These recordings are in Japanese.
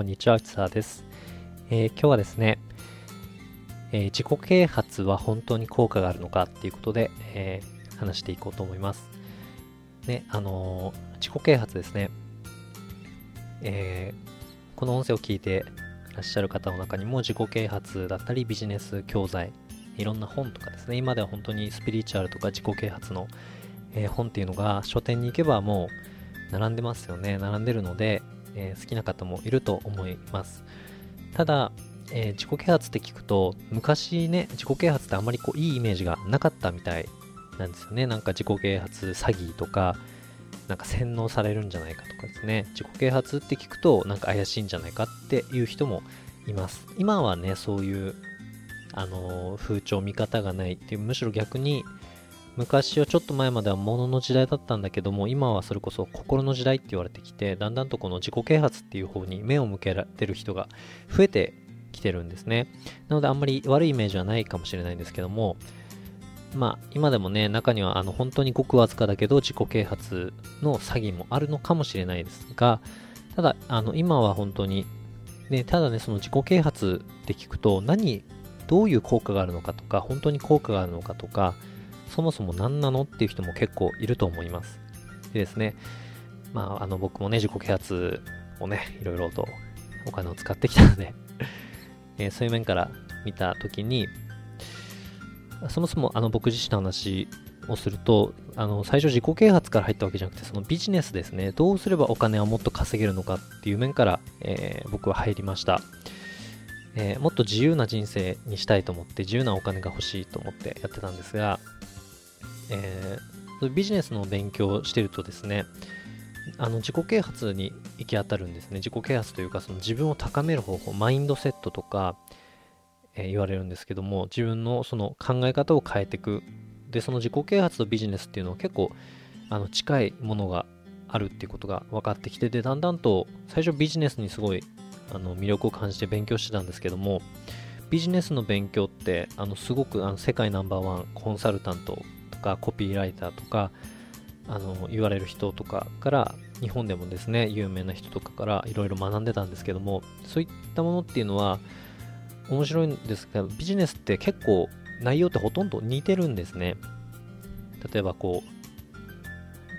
こんにちは、内沢です。えー、今日はですね、えー、自己啓発は本当に効果があるのかっていうことで、えー、話していこうと思います。ね、あの自己啓発ですね。えこの音声を聞いていらっしゃる方の中にも自己啓発だったりビジネス教材、いろんな本とかですね、今では本当にスピリチュアルとか自己啓発の、え本っていうのが書店に行けばもう並んでますよね。並んでるので、えー、好きな方もいると思います。ただ、えー、自己啓発って聞くと、昔ね、自己啓発ってあんまりこういいイメージがなかったみたいなんですよね。なんか自己啓発詐欺とか、なんか洗脳されるんじゃないかとかですね。自己啓発って聞くと、なんか怪しいんじゃないかっていう人もいます。今はね、そういう、あのー、風潮、見方がないっていう、むしろ逆に、昔はちょっと前までは物の時代だったんだけども、今はそれこそ心の時代って言われてきて、だんだんとこの自己啓発っていう方に目を向けられてる人が増えてきてるんですね。なのであんまり悪いイメージはないかもしれないんですけども、まあ今でもね、中にはあの本当にごくわずかだけど自己啓発の詐欺もあるのかもしれないですが、ただあの今は本当に、ね、ただね、その自己啓発って聞くと何、どういう効果があるのかとか、本当に効果があるのかとか、そもそも何なのっていう人も結構いると思います。でですね、まあ、あの僕もね、自己啓発をね、いろいろとお金を使ってきたので えー、そういう面から見たときに、そもそもあの僕自身の話をすると、あの最初自己啓発から入ったわけじゃなくて、そのビジネスですね、どうすればお金をもっと稼げるのかっていう面から、えー、僕は入りました。えー、もっと自由な人生にしたいと思って、自由なお金が欲しいと思ってやってたんですが、えー、ビジネスの勉強をしてるとですね、あの自己啓発に行き当たるんですね。自己啓発というか、その自分を高める方法、マインドセットとか、えー、言われるんですけども、自分のその考え方を変えていく。で、その自己啓発とビジネスっていうのは結構あの近いものがあるっていうことが分かってきて、で、だんだんと最初ビジネスにすごいあの魅力を感じて勉強してたんですけども、ビジネスの勉強ってあのすごくあの世界ナンバーワンコンサルタントかコピーライターとかあの言われる人とかから日本でもですね有名な人とかからいろいろ学んでたんですけどもそういったものっていうのは面白いんですがビジネスって結構内容ってほとんど似てるんですね。例えばこ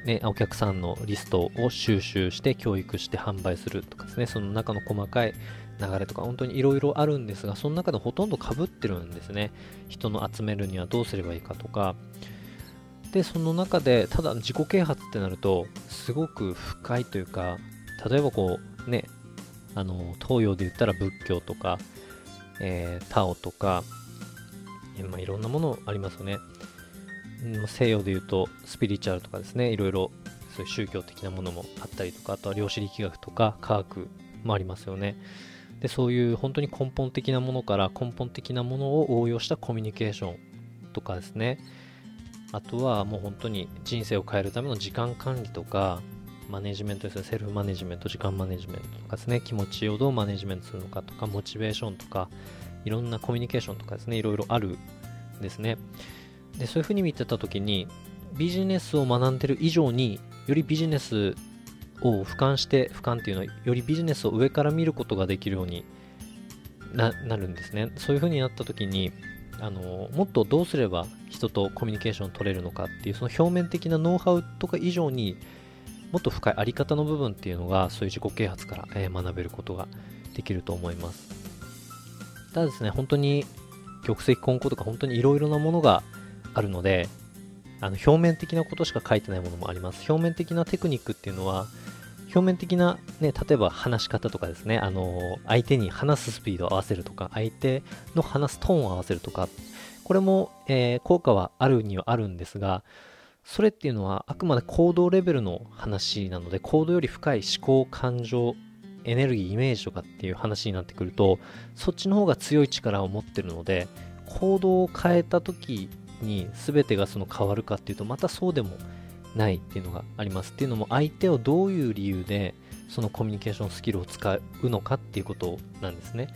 うねお客さんのリストを収集して教育して販売するとかですね。その中の細かい流れとか本当にいろいろあるんですがその中でほとんどかぶってるんですね。人の集めるにはどうすればいいかとかでその中でただ自己啓発ってなるとすごく深いというか例えばこうねあの東洋で言ったら仏教とか、えー、タオとか、えまあ、いろんなものありますよね、西洋で言うとスピリチュアルとかですね。いろいろそういう宗教的なものもあったりとかあとは量子力学とか科学もありますよね。でそういう本当に根本的なものから根本的なものを応用したコミュニケーションとかですね。あとはもう本当に人生を変えるための時間管理とか、マネジメントですね、セルフマネジメント、時間マネジメントとかですね、気持ちをどうマネジメントするのかとか、モチベーションとか、いろんなコミュニケーションとかですね、いろいろあるんですね。で、そういうふうに見てたときに、ビジネスを学んでる以上に、よりビジネスを俯瞰して、俯瞰っていうのは、よりビジネスを上から見ることができるようになるんですね。そういうふうになったときに、あのもっとどうすれば人とコミュニケーションを取れるのかっていうその表面的なノウハウとか以上にもっと深いあり方の部分っていうのがそういう自己啓発から、え学べることができると思います。ただですね本当に玉石混交とか本当にいろいろなものがあるのであの表面的なことしか書いてないものもあります。表面的なテクニックっていうのは表面的な、ね、例えば話し方とかですね、あの相手に話すスピードを合わせるとか、相手の話すトーンを合わせるとか、これも、えー、効果はあるにはあるんですが、それっていうのはあくまで行動レベルの話なので、行動より深い思考、感情、エネルギー、イメージとかっていう話になってくると、そっちの方が強い力を持ってるので、行動を変えた時に全てがその変わるかっていうと、またそうでもないっていうのがありますっていうのも相手をどういう理由でそのコミュニケーションスキルを使うのかっていうことなんですね。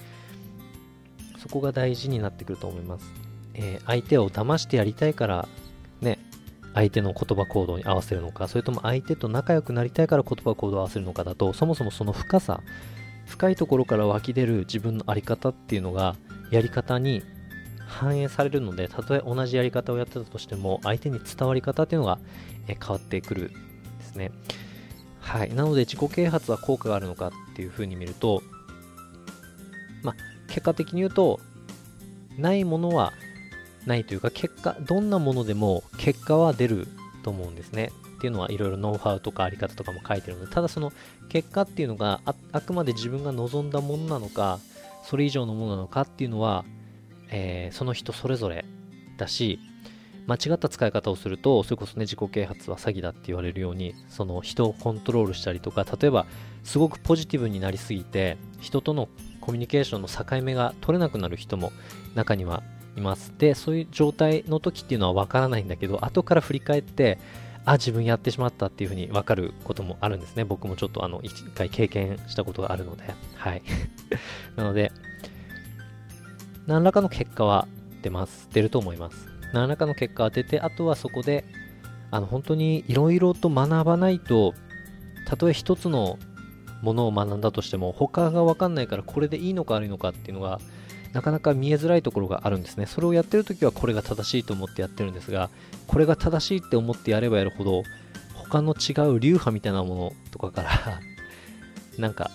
そこが大事になってくると思います、えー、相手を騙してやりたいからね相手の言葉行動に合わせるのかそれとも相手と仲良くなりたいから言葉行動を合わせるのかだとそもそもその深さ深いところから湧き出る自分の在り方っていうのがやり方に反映されるのでたとえ同じやり方をやってたとしても相手に伝わり方っていうのが変わってくるんですね。はい。なので自己啓発は効果があるのかっていうふうに見るとまあ結果的に言うとないものはないというか結果どんなものでも結果は出ると思うんですね。っていうのはいろいろノウハウとかあり方とかも書いてるのでただその結果っていうのがあくまで自分が望んだものなのかそれ以上のものなのかっていうのはえー、その人それぞれだし、間違った使い方をすると、それこそね、自己啓発は詐欺だって言われるように、その人をコントロールしたりとか、例えば、すごくポジティブになりすぎて、人とのコミュニケーションの境目が取れなくなる人も中にはいます。で、そういう状態の時っていうのはわからないんだけど、後から振り返って、あ、自分やってしまったっていうふうにわかることもあるんですね。僕もちょっとあの、一回経験したことがあるので、はい。なので、何らかの結果は出ます。出ると思います。何らかの結果は出て、あとはそこで、あの、本当にいろいろと学ばないと、たとえ一つのものを学んだとしても、他がわかんないからこれでいいのか悪いのかっていうのが、なかなか見えづらいところがあるんですね。それをやってるときはこれが正しいと思ってやってるんですが、これが正しいって思ってやればやるほど、他の違う流派みたいなものとかからなんか、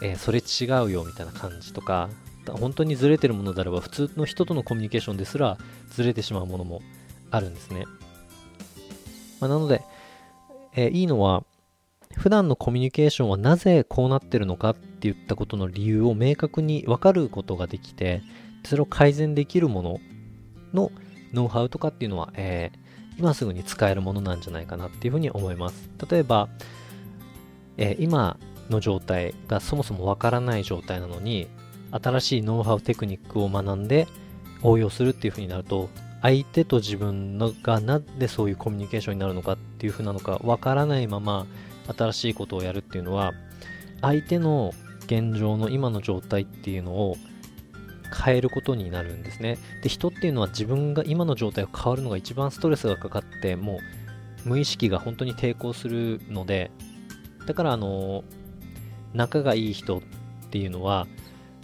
えー、それ違うよみたいな感じとか、本当にずれてるものであれば普通の人とのコミュニケーションですらずれてしまうものもあるんですね。まあ、なので、えー、いいのは普段のコミュニケーションはなぜこうなってるのかって言ったことの理由を明確に分かることができてそれを改善できるもののノウハウとかっていうのは、えー、今すぐに使えるものなんじゃないかなっていうふうに思います。例えば、えー、今の状態がそもそもわからない状態なのに新しいノウハウテクニックを学んで応用するっていう風になると相手と自分のがなんでそういうコミュニケーションになるのかっていう風なのかわからないまま新しいことをやるっていうのは相手の現状の今の状態っていうのを変えることになるんですね。で、人っていうのは自分が今の状態を変わるのが一番ストレスがかかって、もう無意識が本当に抵抗するので、だからあの、仲がいい人っていうのは、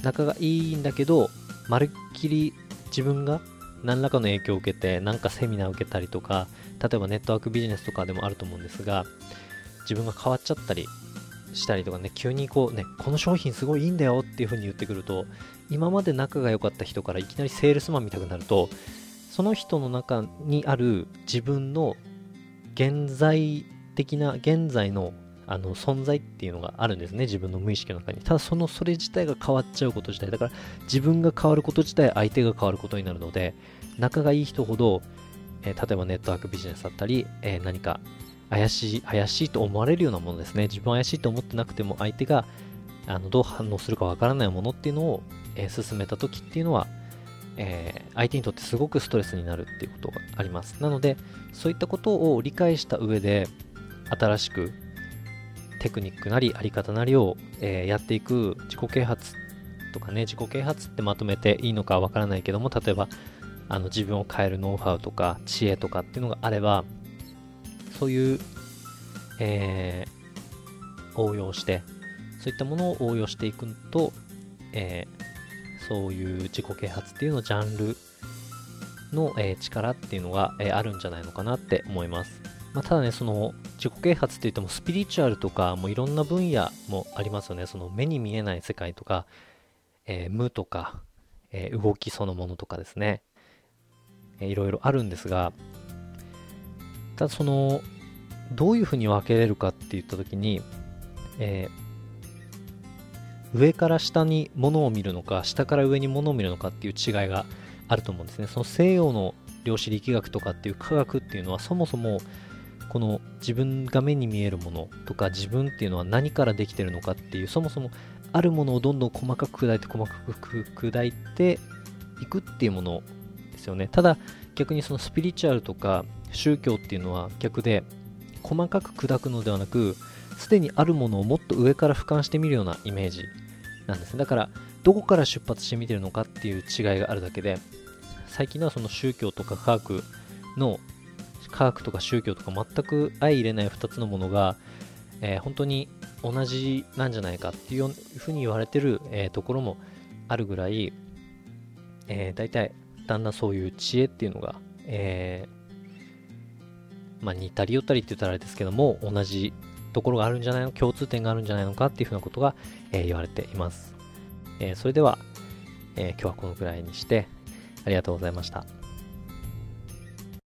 仲がいいんだけど、まるっきり自分が何らかの影響を受けて、なんかセミナーを受けたりとか、例えばネットワークビジネスとかでもあると思うんですが、自分が変わっちゃったりしたりとかね、急にこうね、この商品すごいいいんだよっていう風に言ってくると、今まで仲が良かった人からいきなりセールスマン見たくなると、その人の中にある自分の現在的な、現在のあの存在っていうのがあるんですね自分の無意識の中に。ただそのそれ自体が変わっちゃうこと自体。だから自分が変わること自体相手が変わることになるので仲がいい人ほど、えー、例えばネットワークビジネスだったり、えー、何か怪しい怪しいと思われるようなものですね。自分怪しいと思ってなくても相手があのどう反応するかわからないものっていうのを、えー、進めた時っていうのはえー、相手にとってすごくストレスになるっていうことがあります。なので、そういったことを理解した上で、新しくテクニックなりあり方なりを、えー、やっていく自己啓発とかね、自己啓発ってまとめていいのかわからないけども、例えば、あの自分を変えるノウハウとか知恵とかっていうのがあれば、そういう、えー、応用して、そういったものを応用していくと、えー、そういう自己啓発っていうのジャンルの、えー、力っていうのが、え、あるんじゃないのかなって思います。まあ、ただね、その自己啓発って言ってもスピリチュアルとかもういろんな分野もありますよね。その目に見えない世界とか、えー、無とか、えー、動きそのものとかですね、えー、いろいろあるんですが、ただその、どういうふうに分けれるかって言ったときに、えー、上から下に物を見るのか、下から上に物を見るのかっていう違いがあると思うんですね。その西洋の量子力学とかっていう科学っていうのはそもそもこの自分が目に見えるものとか自分っていうのは何からできてるのかっていうそもそもあるものをどんどん細かく砕いて細かく砕いていくっていうものですよね。ただ逆にそのスピリチュアルとか宗教っていうのは逆で細かく砕くのではなくすでにあるものをもっと上から俯瞰してみるようなイメージなんですね。だからどこから出発して見てるのかっていう違いがあるだけで最近のはその宗教とか科学の科学とか宗教とか全く相入れない2つのものが、えー、本当に同じなんじゃないかっていうふうに言われてる、えー、ところもあるぐらい、えー、大体だんだんそういう知恵っていうのが、えー、まあ、似たり寄ったりって言ったらあれですけども同じところがあるんじゃないの共通点があるんじゃないのかっていうふうなことが、え、言われています、え、それでは、え今日はこのくらいにしてありがとうございました。